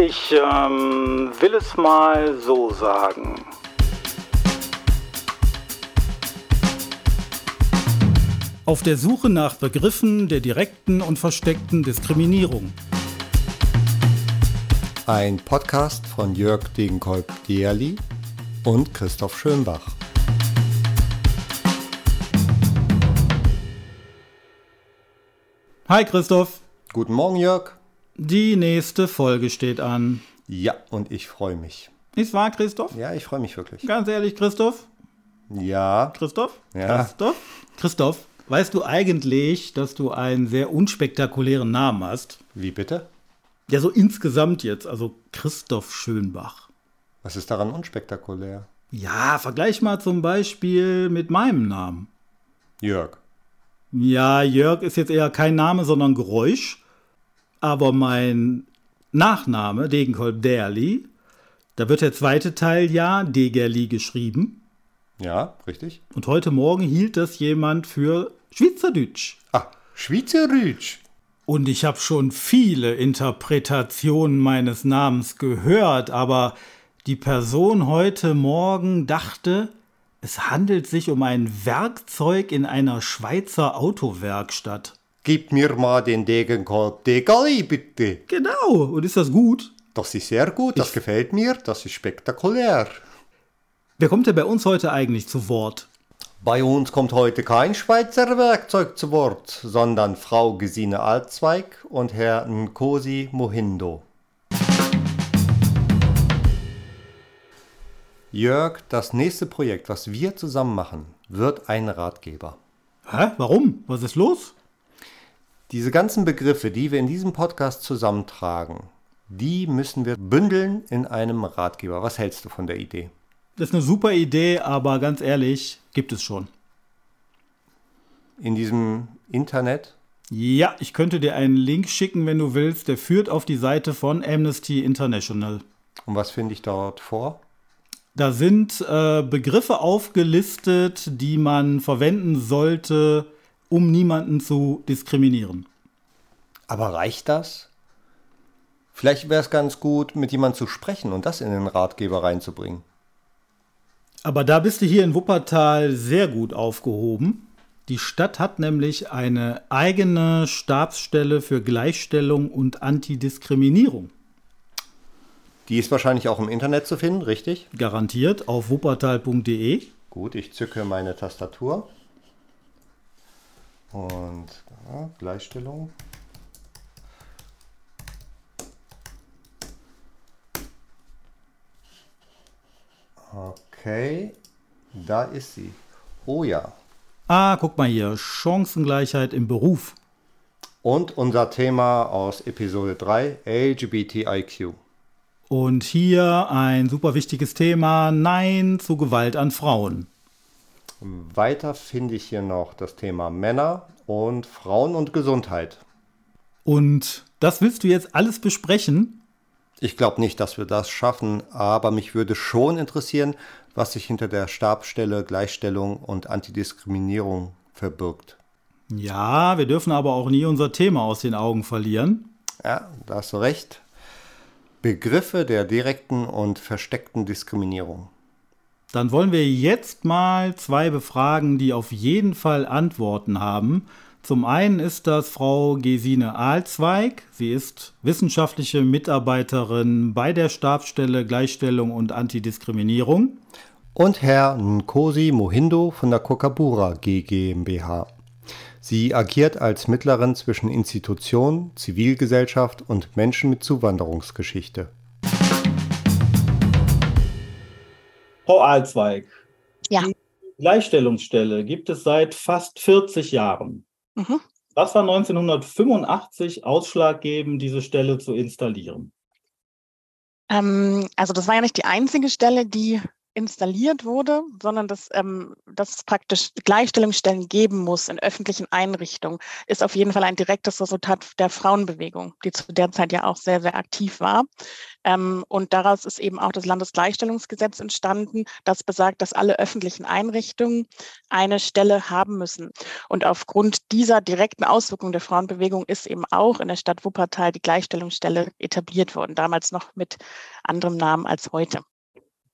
Ich ähm, will es mal so sagen. Auf der Suche nach Begriffen der direkten und versteckten Diskriminierung. Ein Podcast von Jörg Degenkolb-Dierli und Christoph Schönbach. Hi Christoph. Guten Morgen, Jörg. Die nächste Folge steht an. Ja, und ich freue mich. Ist wahr, Christoph? Ja, ich freue mich wirklich. Ganz ehrlich, Christoph? Ja. Christoph? Ja. Christoph? Christoph, weißt du eigentlich, dass du einen sehr unspektakulären Namen hast? Wie bitte? Ja, so insgesamt jetzt, also Christoph Schönbach. Was ist daran unspektakulär? Ja, vergleich mal zum Beispiel mit meinem Namen. Jörg. Ja, Jörg ist jetzt eher kein Name, sondern Geräusch. Aber mein Nachname, Degenkolb Derli, da wird der zweite Teil ja Degerli geschrieben. Ja, richtig. Und heute Morgen hielt das jemand für Schweizerdeutsch. Ah, Schweizerdeutsch. Und ich habe schon viele Interpretationen meines Namens gehört, aber die Person heute Morgen dachte, es handelt sich um ein Werkzeug in einer Schweizer Autowerkstatt. Gib mir mal den Degenkolb Degali, bitte. Genau, und ist das gut? Das ist sehr gut, das Ich- gefällt mir, das ist spektakulär. Wer kommt denn bei uns heute eigentlich zu Wort? Bei uns kommt heute kein Schweizer Werkzeug zu Wort, sondern Frau Gesine Altzweig und Herr Nkosi Mohindo. Jörg, das nächste Projekt, was wir zusammen machen, wird ein Ratgeber. Hä? Warum? Was ist los? Diese ganzen Begriffe, die wir in diesem Podcast zusammentragen, die müssen wir bündeln in einem Ratgeber. Was hältst du von der Idee? Das ist eine super Idee, aber ganz ehrlich, gibt es schon. In diesem Internet? Ja, ich könnte dir einen Link schicken, wenn du willst. Der führt auf die Seite von Amnesty International. Und was finde ich dort vor? Da sind äh, Begriffe aufgelistet, die man verwenden sollte, um niemanden zu diskriminieren. Aber reicht das? Vielleicht wäre es ganz gut, mit jemandem zu sprechen und das in den Ratgeber reinzubringen. Aber da bist du hier in Wuppertal sehr gut aufgehoben. Die Stadt hat nämlich eine eigene Stabsstelle für Gleichstellung und Antidiskriminierung. Die ist wahrscheinlich auch im Internet zu finden, richtig? Garantiert auf wuppertal.de. Gut, ich zücke meine Tastatur. Und ja, Gleichstellung. Okay, da ist sie. Oh ja. Ah, guck mal hier, Chancengleichheit im Beruf. Und unser Thema aus Episode 3, LGBTIQ. Und hier ein super wichtiges Thema, Nein zu Gewalt an Frauen. Weiter finde ich hier noch das Thema Männer und Frauen und Gesundheit. Und das willst du jetzt alles besprechen? Ich glaube nicht, dass wir das schaffen, aber mich würde schon interessieren, was sich hinter der Stabsstelle Gleichstellung und Antidiskriminierung verbirgt. Ja, wir dürfen aber auch nie unser Thema aus den Augen verlieren. Ja, da hast du recht. Begriffe der direkten und versteckten Diskriminierung. Dann wollen wir jetzt mal zwei befragen, die auf jeden Fall Antworten haben. Zum einen ist das Frau Gesine Ahlzweig. Sie ist wissenschaftliche Mitarbeiterin bei der Stabsstelle Gleichstellung und Antidiskriminierung. Und Herr Nkosi Mohindo von der Kokabura GmbH. Sie agiert als Mittlerin zwischen Institution, Zivilgesellschaft und Menschen mit Zuwanderungsgeschichte. Frau Ahlzweig. Ja. Die Gleichstellungsstelle gibt es seit fast 40 Jahren. Mhm. Was war 1985 ausschlaggebend, diese Stelle zu installieren? Ähm, also das war ja nicht die einzige Stelle, die installiert wurde, sondern dass, ähm, dass es praktisch Gleichstellungsstellen geben muss in öffentlichen Einrichtungen, ist auf jeden Fall ein direktes Resultat der Frauenbewegung, die zu der Zeit ja auch sehr, sehr aktiv war. Ähm, und daraus ist eben auch das Landesgleichstellungsgesetz entstanden, das besagt, dass alle öffentlichen Einrichtungen eine Stelle haben müssen. Und aufgrund dieser direkten Auswirkungen der Frauenbewegung ist eben auch in der Stadt Wuppertal die Gleichstellungsstelle etabliert worden, damals noch mit anderem Namen als heute.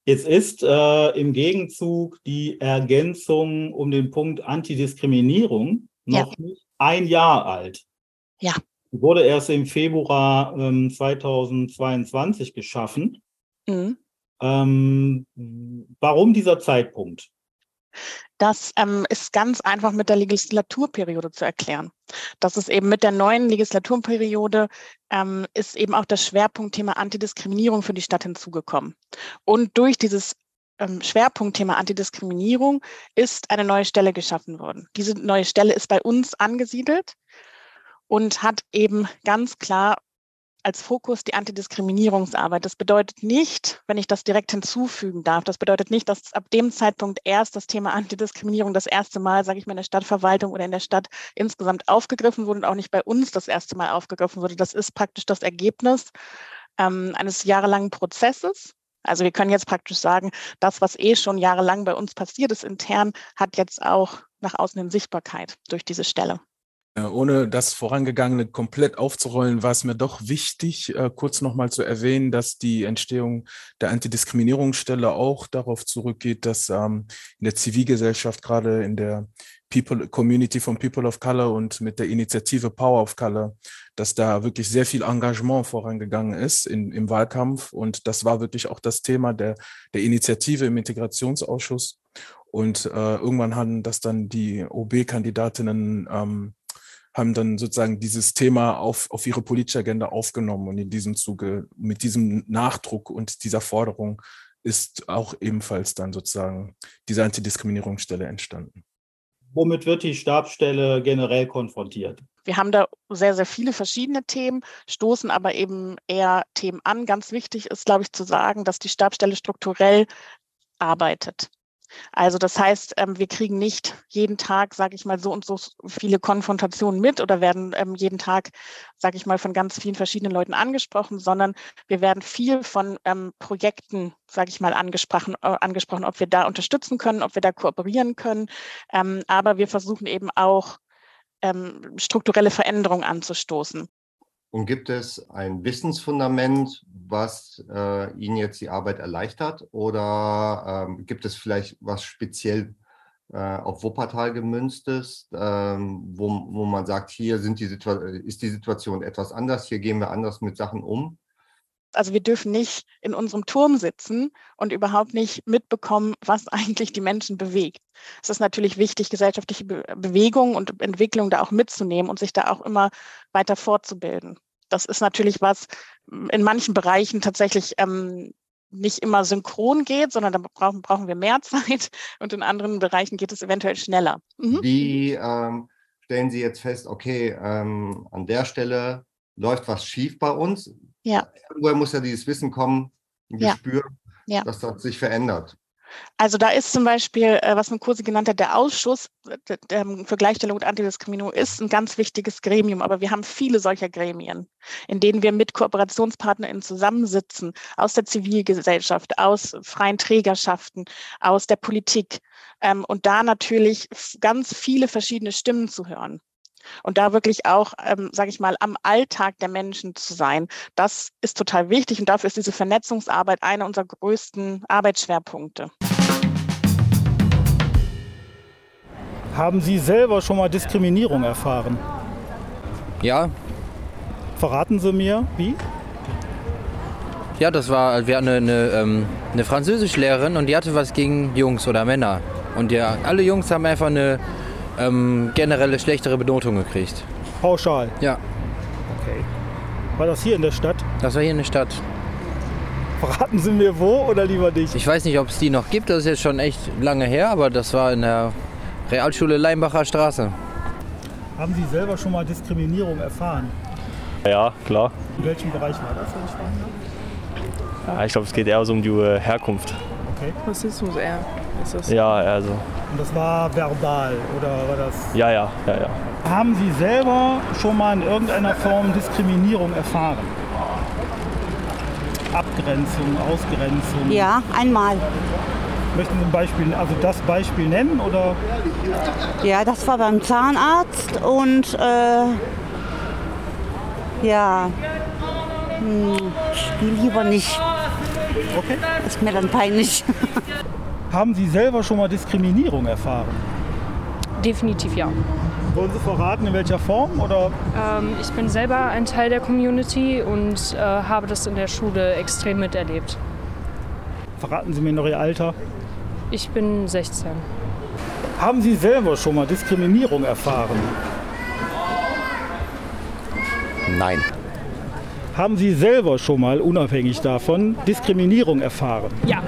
Jetzt ist äh, im Gegenzug die Ergänzung um den Punkt Antidiskriminierung noch ja. nicht ein Jahr alt. Ja. Wurde erst im Februar ähm, 2022 geschaffen. Mhm. Ähm, warum dieser Zeitpunkt? Das ähm, ist ganz einfach mit der Legislaturperiode zu erklären. Das ist eben mit der neuen Legislaturperiode ähm, ist eben auch das Schwerpunktthema Antidiskriminierung für die Stadt hinzugekommen. Und durch dieses ähm, Schwerpunktthema Antidiskriminierung ist eine neue Stelle geschaffen worden. Diese neue Stelle ist bei uns angesiedelt und hat eben ganz klar als Fokus die Antidiskriminierungsarbeit. Das bedeutet nicht, wenn ich das direkt hinzufügen darf, das bedeutet nicht, dass ab dem Zeitpunkt erst das Thema Antidiskriminierung das erste Mal, sage ich mal, in der Stadtverwaltung oder in der Stadt insgesamt aufgegriffen wurde und auch nicht bei uns das erste Mal aufgegriffen wurde. Das ist praktisch das Ergebnis ähm, eines jahrelangen Prozesses. Also wir können jetzt praktisch sagen, das, was eh schon jahrelang bei uns passiert ist intern, hat jetzt auch nach außen hin Sichtbarkeit durch diese Stelle. Ohne das Vorangegangene komplett aufzurollen, war es mir doch wichtig, äh, kurz nochmal zu erwähnen, dass die Entstehung der Antidiskriminierungsstelle auch darauf zurückgeht, dass ähm, in der Zivilgesellschaft, gerade in der People, Community von People of Color und mit der Initiative Power of Color, dass da wirklich sehr viel Engagement vorangegangen ist in, im Wahlkampf. Und das war wirklich auch das Thema der, der Initiative im Integrationsausschuss. Und äh, irgendwann haben das dann die OB-Kandidatinnen ähm, haben dann sozusagen dieses Thema auf, auf ihre politische Agenda aufgenommen. Und in diesem Zuge, mit diesem Nachdruck und dieser Forderung ist auch ebenfalls dann sozusagen diese Antidiskriminierungsstelle entstanden. Womit wird die Stabsstelle generell konfrontiert? Wir haben da sehr, sehr viele verschiedene Themen, stoßen aber eben eher Themen an. Ganz wichtig ist, glaube ich, zu sagen, dass die Stabsstelle strukturell arbeitet. Also das heißt, ähm, wir kriegen nicht jeden Tag, sage ich mal, so und so viele Konfrontationen mit oder werden ähm, jeden Tag, sage ich mal, von ganz vielen verschiedenen Leuten angesprochen, sondern wir werden viel von ähm, Projekten, sage ich mal, angesprochen, äh, angesprochen, ob wir da unterstützen können, ob wir da kooperieren können. aber wir versuchen eben auch strukturelle Veränderungen anzustoßen. Und gibt es ein Wissensfundament, was äh, Ihnen jetzt die Arbeit erleichtert? Oder ähm, gibt es vielleicht was speziell äh, auf Wuppertal gemünztes, ähm, wo, wo man sagt, hier sind die ist die Situation etwas anders, hier gehen wir anders mit Sachen um? Also wir dürfen nicht in unserem Turm sitzen und überhaupt nicht mitbekommen, was eigentlich die Menschen bewegt. Es ist natürlich wichtig, gesellschaftliche Be Bewegung und Entwicklung da auch mitzunehmen und sich da auch immer weiter fortzubilden. Das ist natürlich was in manchen Bereichen tatsächlich ähm, nicht immer synchron geht, sondern da brauchen, brauchen wir mehr Zeit und in anderen Bereichen geht es eventuell schneller. Mhm. Wie ähm, stellen Sie jetzt fest, okay, ähm, an der Stelle läuft was schief bei uns? Ja. Irgendwoher muss ja dieses Wissen kommen, ein Gespür, ja. Ja. dass das sich verändert. Also da ist zum Beispiel, äh, was man Kurse genannt hat, der Ausschuss ähm, für Gleichstellung und Antidiskriminierung ist ein ganz wichtiges Gremium, aber wir haben viele solcher Gremien, in denen wir mit KooperationspartnerInnen zusammensitzen, aus der Zivilgesellschaft, aus freien Trägerschaften, aus der Politik ähm, und da natürlich ganz viele verschiedene Stimmen zu hören. Und da wirklich auch, ähm, sage ich mal, am Alltag der Menschen zu sein, das ist total wichtig und dafür ist diese Vernetzungsarbeit einer unserer größten Arbeitsschwerpunkte. Haben Sie selber schon mal Diskriminierung erfahren? Ja. Verraten Sie mir, wie? Ja, das war, wir hatten eine, eine, ähm, eine Französischlehrerin und die hatte was gegen Jungs oder Männer. Und ja, alle Jungs haben einfach eine ähm, generelle schlechtere Benotung gekriegt. Pauschal? Ja. Okay. War das hier in der Stadt? Das war hier in der Stadt. Verraten Sie mir wo oder lieber nicht? Ich weiß nicht, ob es die noch gibt, das ist jetzt schon echt lange her, aber das war in der Realschule Leimbacher Straße. Haben Sie selber schon mal Diskriminierung erfahren? Ja, klar. In welchem Bereich war das, wenn ich fragen Ja, ich glaube, es geht eher so um die Herkunft. Okay. Rassismus eher. Ist das. Ja, also. Und das war verbal oder war das? Ja, ja, ja, ja. Haben Sie selber schon mal in irgendeiner Form Diskriminierung erfahren? Abgrenzung, Ausgrenzung? Ja, einmal. Möchten Sie ein Beispiel, also das Beispiel nennen oder? Ja, das war beim Zahnarzt und äh, ja, hm, spiel lieber nicht. Okay. Ist mir dann peinlich. Haben Sie selber schon mal Diskriminierung erfahren? Definitiv ja. Wollen Sie verraten, in welcher Form? Oder? Ähm, ich bin selber ein Teil der Community und äh, habe das in der Schule extrem miterlebt. Verraten Sie mir noch Ihr Alter. Ich bin 16. Haben Sie selber schon mal Diskriminierung erfahren? Nein. Haben Sie selber schon mal, unabhängig davon, Diskriminierung erfahren? Ja.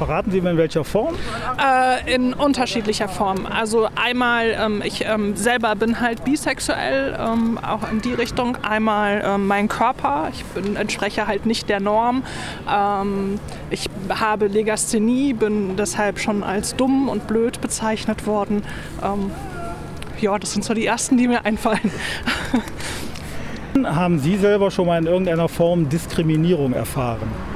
Verraten Sie mir in welcher Form? Äh, in unterschiedlicher Form. Also einmal, ähm, ich ähm, selber bin halt bisexuell, ähm, auch in die Richtung. Einmal ähm, mein Körper, ich bin, entspreche halt nicht der Norm. Ähm, ich habe Legasthenie, bin deshalb schon als dumm und blöd bezeichnet worden. Ähm, ja, das sind so die ersten, die mir einfallen. Haben Sie selber schon mal in irgendeiner Form Diskriminierung erfahren?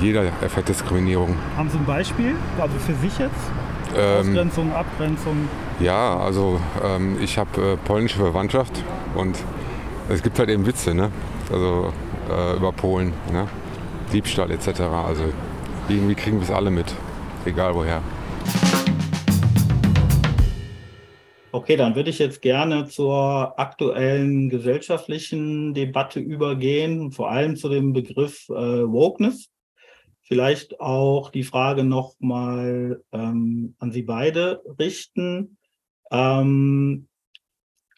Jeder erfährt Diskriminierung. Haben Sie ein Beispiel? Also für sich jetzt? Ähm, Ausgrenzung, Abgrenzung? Ja, also ähm, ich habe äh, polnische Verwandtschaft und es gibt halt eben Witze, ne? Also äh, über Polen, ne? Diebstahl etc. Also irgendwie kriegen wir es alle mit, egal woher. Okay, dann würde ich jetzt gerne zur aktuellen gesellschaftlichen Debatte übergehen, vor allem zu dem Begriff äh, Wokeness. Vielleicht auch die Frage nochmal ähm, an Sie beide richten. Ähm,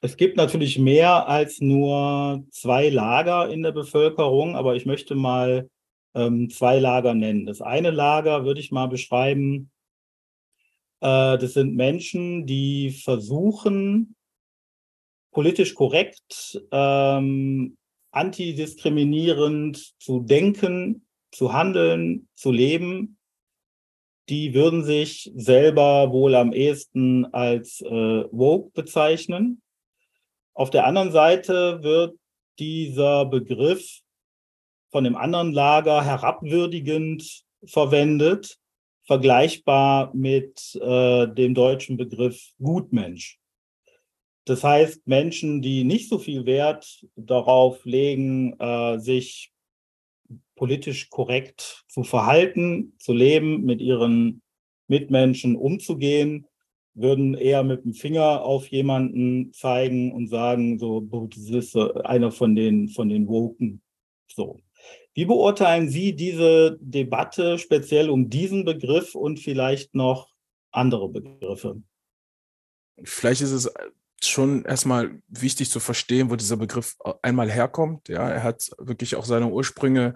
es gibt natürlich mehr als nur zwei Lager in der Bevölkerung, aber ich möchte mal ähm, zwei Lager nennen. Das eine Lager würde ich mal beschreiben, äh, das sind Menschen, die versuchen, politisch korrekt, ähm, antidiskriminierend zu denken, zu handeln, zu leben. Die würden sich selber wohl am ehesten als äh, woke bezeichnen. Auf der anderen Seite wird dieser Begriff von dem anderen Lager herabwürdigend verwendet vergleichbar mit äh, dem deutschen Begriff Gutmensch. Das heißt, Menschen, die nicht so viel Wert darauf legen, äh, sich politisch korrekt zu verhalten, zu leben, mit ihren Mitmenschen umzugehen, würden eher mit dem Finger auf jemanden zeigen und sagen, so, das ist einer von den, von den Woken. So. Wie beurteilen Sie diese Debatte speziell um diesen Begriff und vielleicht noch andere Begriffe? Vielleicht ist es schon erstmal wichtig zu verstehen, wo dieser Begriff einmal herkommt. Ja, er hat wirklich auch seine Ursprünge.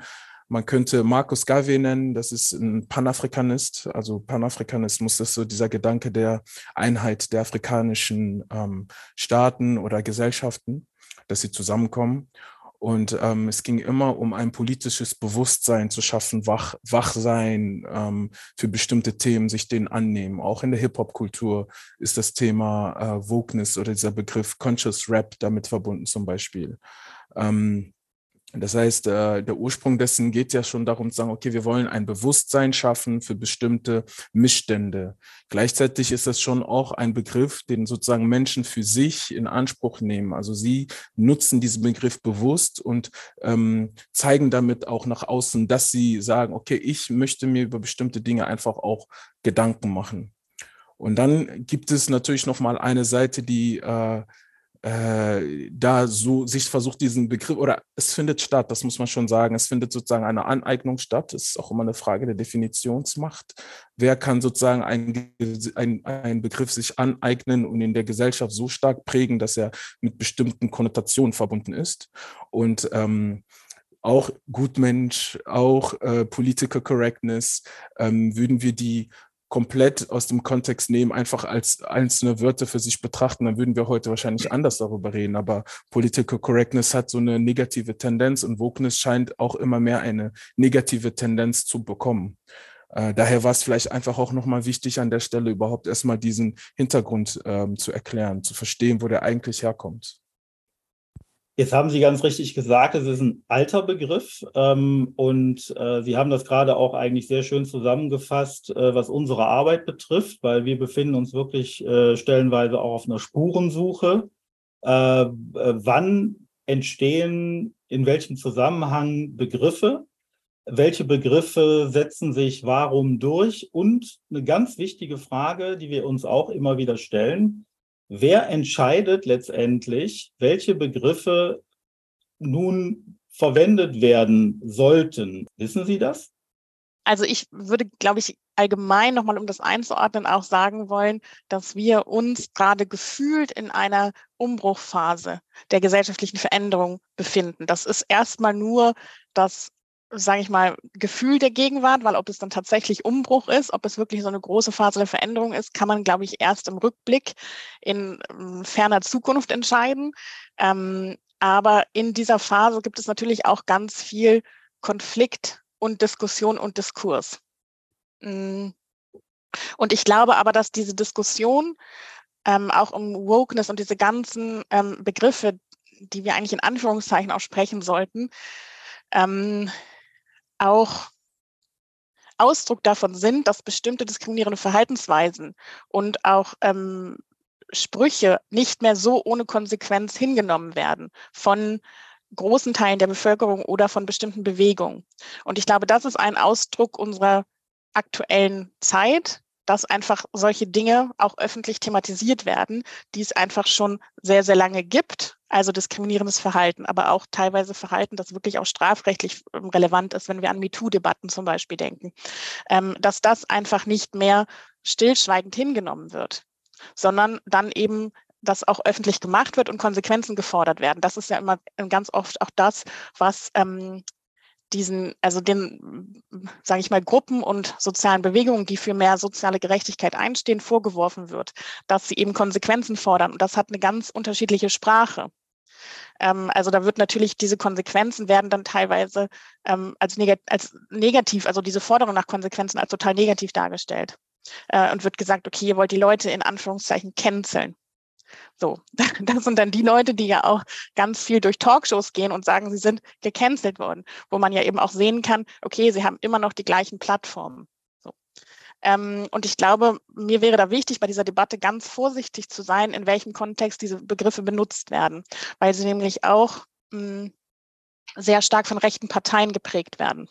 Man könnte Markus Garvey nennen, das ist ein Panafrikanist. Also Panafrikanismus ist so dieser Gedanke der Einheit der afrikanischen ähm, Staaten oder Gesellschaften, dass sie zusammenkommen. Und ähm, es ging immer um ein politisches Bewusstsein zu schaffen, wach, wach sein ähm, für bestimmte Themen, sich denen annehmen. Auch in der Hip-Hop-Kultur ist das Thema äh, Wokeness oder dieser Begriff Conscious Rap damit verbunden zum Beispiel. Ähm, das heißt, äh, der Ursprung dessen geht ja schon darum zu sagen, okay, wir wollen ein Bewusstsein schaffen für bestimmte Missstände. Gleichzeitig ist das schon auch ein Begriff, den sozusagen Menschen für sich in Anspruch nehmen. Also sie nutzen diesen Begriff bewusst und ähm, zeigen damit auch nach außen, dass sie sagen, okay, ich möchte mir über bestimmte Dinge einfach auch Gedanken machen. Und dann gibt es natürlich noch mal eine Seite, die äh, äh, da so sich versucht, diesen Begriff, oder es findet statt, das muss man schon sagen, es findet sozusagen eine Aneignung statt. Es ist auch immer eine Frage der Definitionsmacht. Wer kann sozusagen ein, ein, ein Begriff sich aneignen und in der Gesellschaft so stark prägen, dass er mit bestimmten Konnotationen verbunden ist? Und ähm, auch Gutmensch, auch äh, Political Correctness, ähm, würden wir die komplett aus dem Kontext nehmen, einfach als einzelne Wörter für sich betrachten, dann würden wir heute wahrscheinlich anders darüber reden. Aber Political Correctness hat so eine negative Tendenz und Wokeness scheint auch immer mehr eine negative Tendenz zu bekommen. Äh, daher war es vielleicht einfach auch nochmal wichtig, an der Stelle überhaupt erstmal diesen Hintergrund ähm, zu erklären, zu verstehen, wo der eigentlich herkommt. Jetzt haben Sie ganz richtig gesagt, es ist ein alter Begriff ähm, und äh, Sie haben das gerade auch eigentlich sehr schön zusammengefasst, äh, was unsere Arbeit betrifft, weil wir befinden uns wirklich äh, stellenweise auch auf einer Spurensuche. Äh, äh, wann entstehen in welchem Zusammenhang Begriffe? Welche Begriffe setzen sich warum durch? Und eine ganz wichtige Frage, die wir uns auch immer wieder stellen, wer entscheidet letztendlich, welche Begriffe nun verwendet werden sollten? Wissen Sie das? Also ich würde, glaube ich, allgemein nochmal, um das einzuordnen, auch sagen wollen, dass wir uns gerade gefühlt in einer Umbruchphase der gesellschaftlichen Veränderung befinden. Das ist erstmal nur das sage ich mal, Gefühl der Gegenwart, weil ob es dann tatsächlich Umbruch ist, ob es wirklich so eine große Phase der Veränderung ist, kann man, glaube ich, erst im Rückblick in ähm, ferner Zukunft entscheiden. Ähm, aber in dieser Phase gibt es natürlich auch ganz viel Konflikt und Diskussion und Diskurs. Mm. Und ich glaube aber, dass diese Diskussion ähm, auch um Wokeness und diese ganzen ähm, Begriffe, die wir eigentlich in Anführungszeichen auch sprechen sollten, ähm, auch Ausdruck davon sind, dass bestimmte diskriminierende Verhaltensweisen und auch ähm, Sprüche nicht mehr so ohne Konsequenz hingenommen werden von großen Teilen der Bevölkerung oder von bestimmten Bewegungen. Und ich glaube, das ist ein Ausdruck unserer aktuellen Zeit, dass einfach solche Dinge auch öffentlich thematisiert werden, die es einfach schon sehr, sehr lange gibt. Also diskriminierendes Verhalten, aber auch teilweise Verhalten, das wirklich auch strafrechtlich ähm, relevant ist, wenn wir an MeToo-Debatten zum Beispiel denken, ähm, dass das einfach nicht mehr stillschweigend hingenommen wird, sondern dann eben das auch öffentlich gemacht wird und Konsequenzen gefordert werden. Das ist ja immer ganz oft auch das, was ähm, diesen, also den, sage ich mal, Gruppen und sozialen Bewegungen, die für mehr soziale Gerechtigkeit einstehen, vorgeworfen wird, dass sie eben Konsequenzen fordern. Und das hat eine ganz unterschiedliche Sprache. Ähm, also da wird natürlich diese Konsequenzen werden dann teilweise ähm, als, negat als negativ, also diese Forderung nach Konsequenzen als total negativ dargestellt. Äh, und wird gesagt, okay, ihr wollt die Leute in Anführungszeichen canceln. So, das sind dann die Leute, die ja auch ganz viel durch Talkshows gehen und sagen, sie sind gecancelt worden, wo man ja eben auch sehen kann, okay, sie haben immer noch die gleichen Plattformen. Ähm, und ich glaube, mir wäre da wichtig, bei dieser Debatte ganz vorsichtig zu sein, in welchem Kontext diese Begriffe benutzt werden, weil sie nämlich auch mh, hm, sehr stark von rechten Parteien geprägt werden.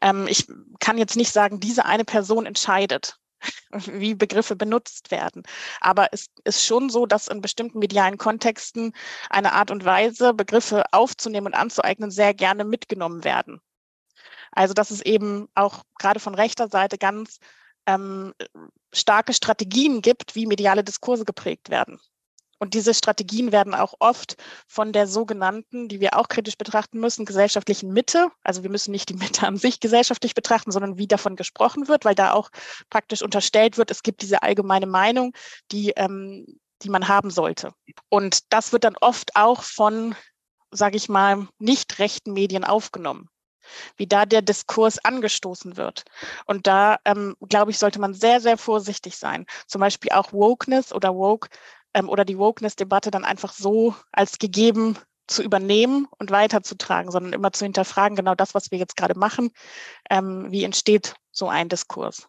Ähm, ich kann jetzt nicht sagen, diese eine Person entscheidet, wie Begriffe benutzt werden. Aber es ist schon so, dass in bestimmten medialen Kontexten eine Art und Weise, Begriffe aufzunehmen und anzueignen, sehr gerne mitgenommen werden. Also dass es eben auch gerade von rechter Seite ganz ähm, starke Strategien gibt, wie mediale Diskurse geprägt werden. Und diese Strategien werden auch oft von der sogenannten, die wir auch kritisch betrachten müssen, gesellschaftlichen Mitte. Also wir müssen nicht die Mitte an sich gesellschaftlich betrachten, sondern wie davon gesprochen wird, weil da auch praktisch unterstellt wird, es gibt diese allgemeine Meinung, die, ähm, die man haben sollte. Und das wird dann oft auch von, sage ich mal, nicht rechten Medien aufgenommen wie da der Diskurs angestoßen wird. Und da, ähm, glaube ich, sollte man sehr, sehr vorsichtig sein. Zum Beispiel auch Wokeness oder Woke ähm, oder die Wokeness-Debatte dann einfach so als gegeben zu übernehmen und weiterzutragen, sondern immer zu hinterfragen, genau das, was wir jetzt gerade machen, ähm, wie entsteht so ein Diskurs.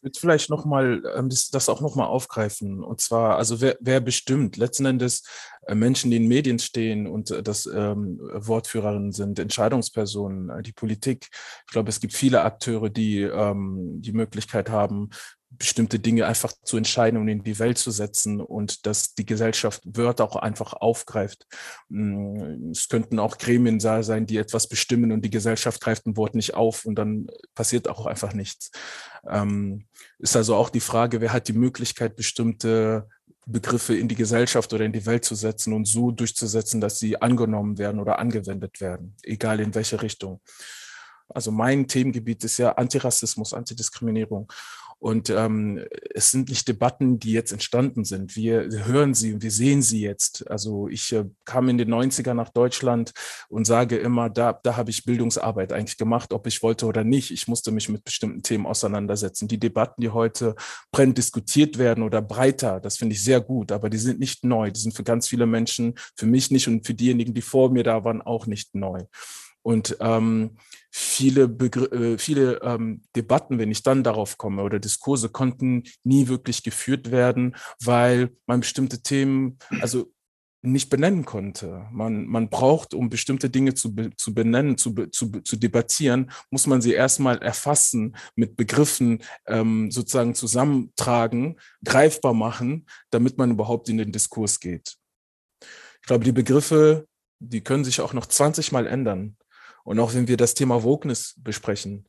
Würde vielleicht nochmal ähm, das, das auch nochmal aufgreifen. Und zwar, also wer, wer bestimmt letzten Endes äh, Menschen, die in Medien stehen und äh, das ähm, Wortführerinnen sind, Entscheidungspersonen, äh, die Politik. Ich glaube, es gibt viele Akteure, die ähm, die Möglichkeit haben, bestimmte Dinge einfach zu entscheiden und in die Welt zu setzen und dass die Gesellschaft Wörter auch einfach aufgreift. Mm, es könnten auch Gremien sein, die etwas bestimmen und die Gesellschaft greift ein Wort nicht auf und dann passiert auch einfach nichts. Ähm, ist also auch die Frage, wer hat die Möglichkeit, bestimmte Begriffe in die Gesellschaft oder in die Welt zu setzen und so durchzusetzen, dass sie angenommen werden oder angewendet werden, egal in welche Richtung. Also mein Themengebiet ist ja Antirassismus, Antidiskriminierung. Und ähm, es sind nicht Debatten, die jetzt entstanden sind. Wir hören sie und wir sehen sie jetzt. Also ich äh, kam in den 90er nach Deutschland und sage immer, da, da habe ich Bildungsarbeit eigentlich gemacht, ob ich wollte oder nicht. Ich musste mich mit bestimmten Themen auseinandersetzen. Die Debatten, die heute brennend diskutiert werden oder breiter, das finde ich sehr gut, aber die sind nicht neu. Die sind für ganz viele Menschen, für mich nicht und für diejenigen, die vor mir da waren, auch nicht neu. Und ähm, viele, Begr äh, viele ähm, Debatten, wenn ich dann darauf komme, oder Diskurse konnten nie wirklich geführt werden, weil man bestimmte Themen, also nicht benennen konnte. Man, man braucht, um bestimmte Dinge zu, zu benennen, zu, zu, zu debattieren, muss man sie erstmal erfassen, mit Begriffen ähm, sozusagen zusammentragen, greifbar machen, damit man überhaupt in den Diskurs geht. Ich glaube, die Begriffe, die können sich auch noch 20 Mal ändern. Und auch wenn wir das Thema Wokeness besprechen,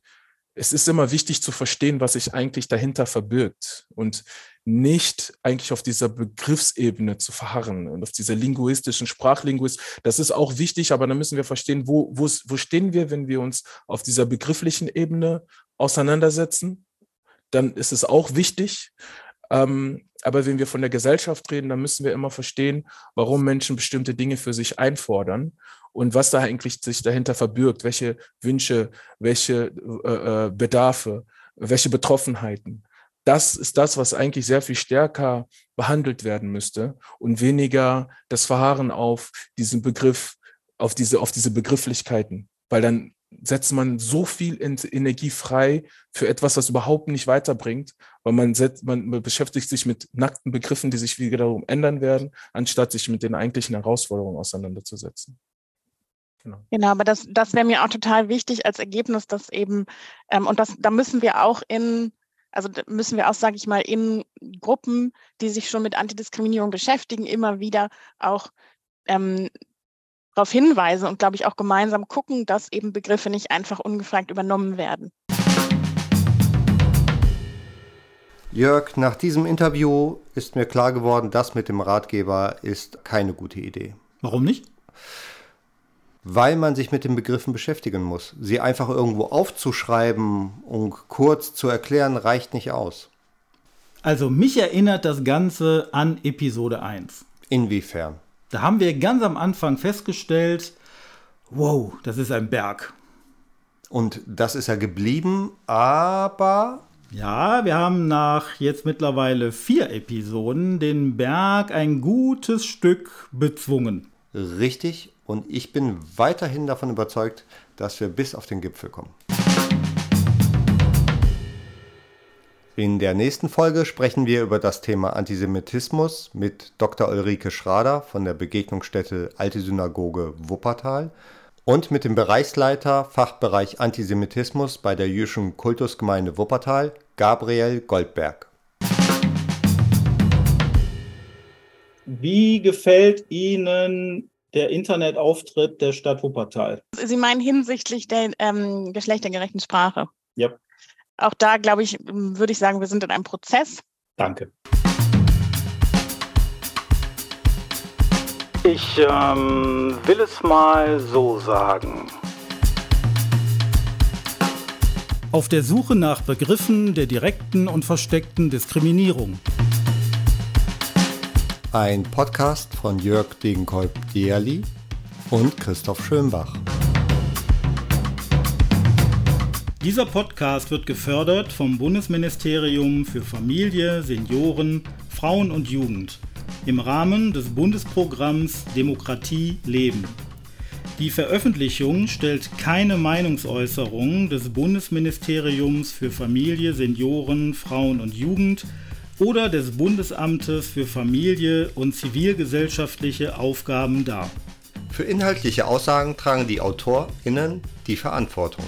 es ist immer wichtig zu verstehen, was sich eigentlich dahinter verbirgt und nicht eigentlich auf dieser Begriffsebene zu verharren und auf dieser linguistischen Sprachlinguist. Das ist auch wichtig, aber dann müssen wir verstehen, wo, wo, wo stehen wir, wenn wir uns auf dieser begrifflichen Ebene auseinandersetzen. Dann ist es auch wichtig. Ähm, aber wenn wir von der Gesellschaft reden, dann müssen wir immer verstehen, warum Menschen bestimmte Dinge für sich einfordern und was da eigentlich sich dahinter verbirgt, welche Wünsche, welche äh, äh, Bedarfe, welche Betroffenheiten. Das ist das, was eigentlich sehr viel stärker behandelt werden müsste und weniger das Verharren auf diesen Begriff, auf diese, auf diese Begrifflichkeiten, weil dann setzt man so viel Energie frei für etwas, was überhaupt nicht weiterbringt, weil man, setzt, man beschäftigt sich mit nackten Begriffen, die sich wiederum ändern werden, anstatt sich mit den eigentlichen Herausforderungen auseinanderzusetzen. Genau. genau, aber das, das wäre mir auch total wichtig als Ergebnis, dass eben, ähm, und das, da müssen wir auch in, also müssen wir auch, sage ich mal, in Gruppen, die sich schon mit Antidiskriminierung beschäftigen, immer wieder auch ähm, darauf hinweisen und, glaube ich, auch gemeinsam gucken, dass eben Begriffe nicht einfach ungefragt übernommen werden. Jörg, nach diesem Interview ist mir klar geworden, das mit dem Ratgeber ist keine gute Idee. Warum nicht? weil man sich mit den Begriffen beschäftigen muss. Sie einfach irgendwo aufzuschreiben und kurz zu erklären, reicht nicht aus. Also mich erinnert das Ganze an Episode 1. Inwiefern? Da haben wir ganz am Anfang festgestellt, wow, das ist ein Berg. Und das ist ja geblieben, aber... Ja, wir haben nach jetzt mittlerweile vier Episoden den Berg ein gutes Stück bezwungen. Richtig, und ich bin weiterhin davon überzeugt, dass wir bis auf den Gipfel kommen. In der nächsten Folge sprechen wir über das Thema Antisemitismus mit Dr. Ulrike Schrader von der Begegnungsstätte Alte Synagoge Wuppertal und mit dem Bereichsleiter Fachbereich Antisemitismus bei der jüdischen Kultusgemeinde Wuppertal, Gabriel Goldberg. Wie gefällt Ihnen der Internetauftritt der Stadt Wuppertal. Sie meinen hinsichtlich der ähm, geschlechtergerechten Sprache? Ja. Auch da, glaube ich, würde ich sagen, wir sind in einem Prozess. Danke. Ich ähm, will es mal so sagen. Auf der Suche nach Begriffen der direkten und versteckten Diskriminierung. Ein Podcast von Jörg Degenkolb-Dierli und Christoph Schönbach. Dieser Podcast wird gefördert vom Bundesministerium für Familie, Senioren, Frauen und Jugend im Rahmen des Bundesprogramms Demokratie Leben. Die Veröffentlichung stellt keine Meinungsäußerung des Bundesministeriums für Familie, Senioren, Frauen und Jugend oder des Bundesamtes für Familie und zivilgesellschaftliche Aufgaben dar. Für inhaltliche Aussagen tragen die AutorInnen die Verantwortung.